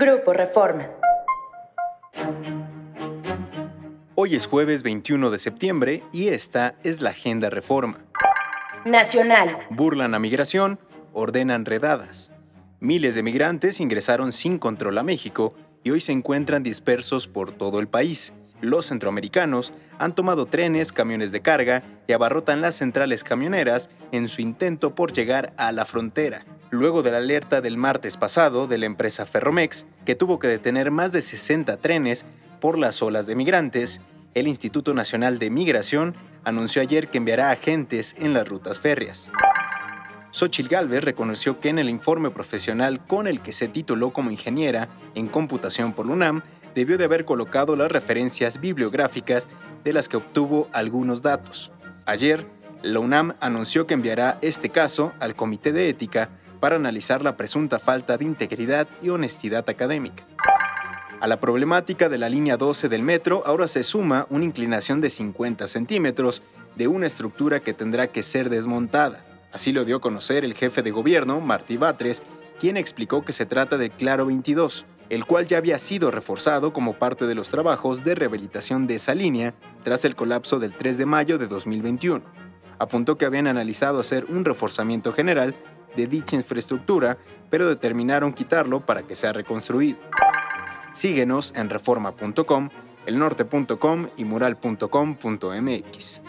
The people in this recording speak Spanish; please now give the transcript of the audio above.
Grupo Reforma. Hoy es jueves 21 de septiembre y esta es la Agenda Reforma. Nacional. Burlan a migración, ordenan redadas. Miles de migrantes ingresaron sin control a México y hoy se encuentran dispersos por todo el país. Los centroamericanos han tomado trenes, camiones de carga y abarrotan las centrales camioneras en su intento por llegar a la frontera luego de la alerta del martes pasado de la empresa Ferromex, que tuvo que detener más de 60 trenes por las olas de migrantes, el Instituto Nacional de Migración anunció ayer que enviará agentes en las rutas férreas. Xochitl Galvez reconoció que en el informe profesional con el que se tituló como ingeniera en computación por UNAM, debió de haber colocado las referencias bibliográficas de las que obtuvo algunos datos. Ayer, la UNAM anunció que enviará este caso al Comité de Ética para analizar la presunta falta de integridad y honestidad académica. A la problemática de la línea 12 del metro ahora se suma una inclinación de 50 centímetros de una estructura que tendrá que ser desmontada. Así lo dio a conocer el jefe de gobierno, Martí Batres, quien explicó que se trata del Claro 22, el cual ya había sido reforzado como parte de los trabajos de rehabilitación de esa línea tras el colapso del 3 de mayo de 2021. Apuntó que habían analizado hacer un reforzamiento general de dicha infraestructura, pero determinaron quitarlo para que sea reconstruido. Síguenos en reforma.com, elnorte.com y mural.com.mx.